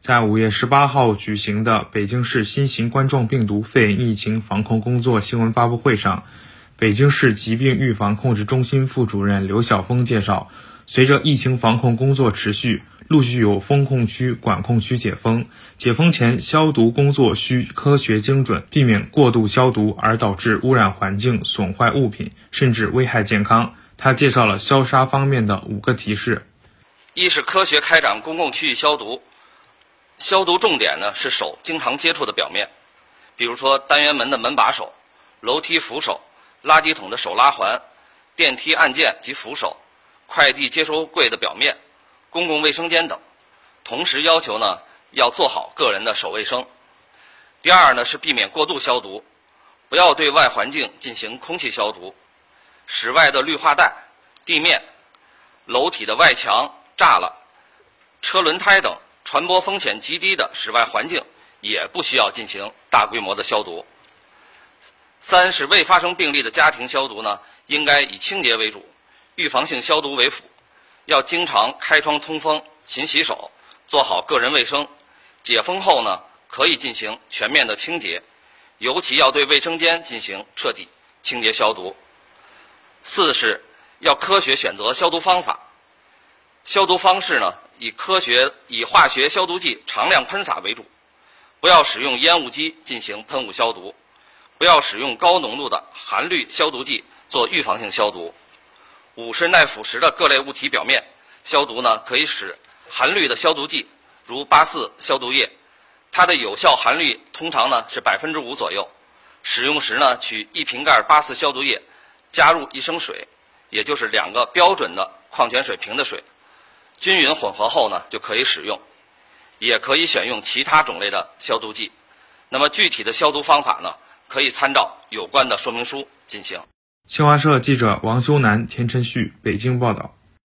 在五月十八号举行的北京市新型冠状病毒肺炎疫情防控工作新闻发布会上，北京市疾病预防控制中心副主任刘晓峰介绍，随着疫情防控工作持续。陆续有封控区、管控区解封，解封前消毒工作需科学精准，避免过度消毒而导致污染环境、损坏物品，甚至危害健康。他介绍了消杀方面的五个提示：一是科学开展公共区域消毒，消毒重点呢是手经常接触的表面，比如说单元门的门把手、楼梯扶手、垃圾桶的手拉环、电梯按键及扶手、快递接收柜的表面。公共卫生间等，同时要求呢要做好个人的手卫生。第二呢是避免过度消毒，不要对外环境进行空气消毒。室外的绿化带、地面、楼体的外墙、栅栏、车轮胎等传播风险极低的室外环境也不需要进行大规模的消毒。三是未发生病例的家庭消毒呢，应该以清洁为主，预防性消毒为辅。要经常开窗通风、勤洗手，做好个人卫生。解封后呢，可以进行全面的清洁，尤其要对卫生间进行彻底清洁消毒。四是要科学选择消毒方法，消毒方式呢以科学以化学消毒剂常量喷洒为主，不要使用烟雾机进行喷雾消毒，不要使用高浓度的含氯消毒剂做预防性消毒。五是耐腐蚀的各类物体表面消毒呢，可以使含氯的消毒剂，如八四消毒液，它的有效含氯通常呢是百分之五左右。使用时呢，取一瓶盖八四消毒液，加入一升水，也就是两个标准的矿泉水瓶的水，均匀混合后呢就可以使用。也可以选用其他种类的消毒剂。那么具体的消毒方法呢，可以参照有关的说明书进行。新华社记者王修南、田晨旭北京报道。